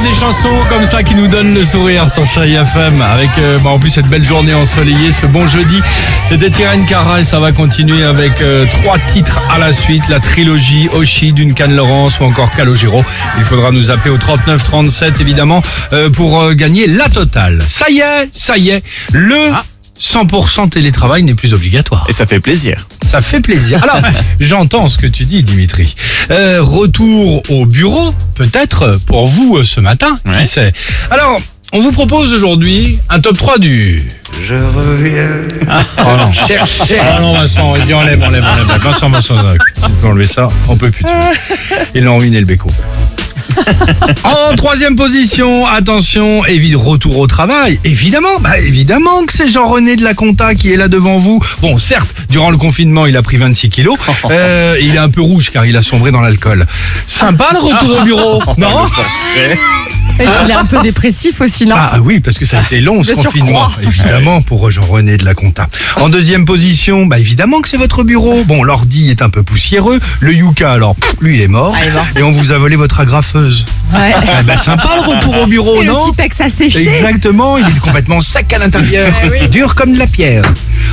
des chansons comme ça qui nous donnent le sourire sur Chérie FM avec euh, bah, en plus cette belle journée ensoleillée, ce bon jeudi. C'était Irène Cara et ça va continuer avec euh, trois titres à la suite, la trilogie Oshi, Duncan Laurence ou encore Calogero. Il faudra nous appeler au 39 37 évidemment euh, pour gagner la totale. Ça y est, ça y est, le 100% télétravail n'est plus obligatoire. Et ça fait plaisir. Ça fait plaisir. Alors, j'entends ce que tu dis, Dimitri. Euh, retour au bureau, peut-être pour vous euh, ce matin, qui sait. Alors, on vous propose aujourd'hui un top 3 du... Je reviens Oh non. chercher. Ah non, Vincent, il dit enlève, enlève, enlève. Vincent, Vincent, tu peux enlever ça, on peut plus. Ils l'ont ruiné le béco. En troisième position, attention, évi- retour au travail. Évidemment, bah évidemment que c'est Jean-René de la Conta qui est là devant vous. Bon, certes, durant le confinement, il a pris 26 kilos. Euh, il est un peu rouge car il a sombré dans l'alcool. Sympa le retour au bureau, non Et il est un peu dépressif aussi, non Ah oui, parce que ça a été long ce De confinement, surcroît. évidemment, pour Jean-René de la Conta. En deuxième position, bah évidemment que c'est votre bureau. Bon, l'ordi est un peu poussiéreux. Le Yuka, alors, pff, lui, il est mort. Ah, il est mort. Et on vous a volé votre agrafeuse. Ouais. Ah bah sympa le retour au bureau, Et le non Tipex a séché. Exactement, il est complètement sec à l'intérieur, dur comme de la pierre.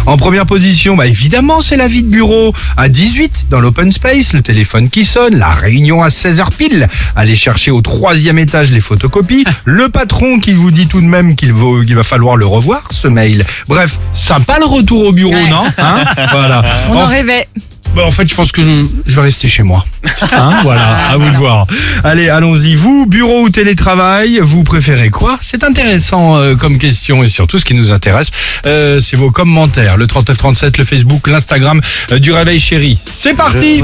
En première position, bah évidemment, c'est la vie de bureau. À 18, dans l'open space, le téléphone qui sonne, la réunion à 16h pile, aller chercher au troisième étage les photocopies, le patron qui vous dit tout de même qu'il va falloir le revoir, ce mail. Bref, sympa le retour au bureau, Ouais. non Hein? Voilà. On en En rêvait. Bah, en fait, je pense que je, je vais rester chez moi. Hein, voilà, à vous de voir. Allez, allons-y. Vous, bureau ou télétravail, vous préférez quoi? C'est intéressant euh, comme question et surtout ce qui nous intéresse, euh, c'est vos commentaires. Le 3937, le Facebook, l'Instagram euh, du Réveil Chéri. C'est parti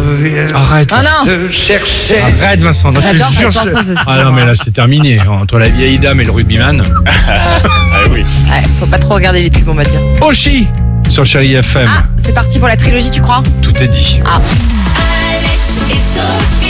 Arrête. Oh non te chercher. Arrête Vincent, Non, je jure, chanson, c'est Ah non mais là c'est terminé, entre la vieille dame et le rugbyman. Ah oui. Ouais, faut pas trop regarder les pubs, on va dire. Oshi sur Chéri FM, Ah, c'est parti pour la trilogie, tu crois? Tout est dit. Ah. Alex et Sophie.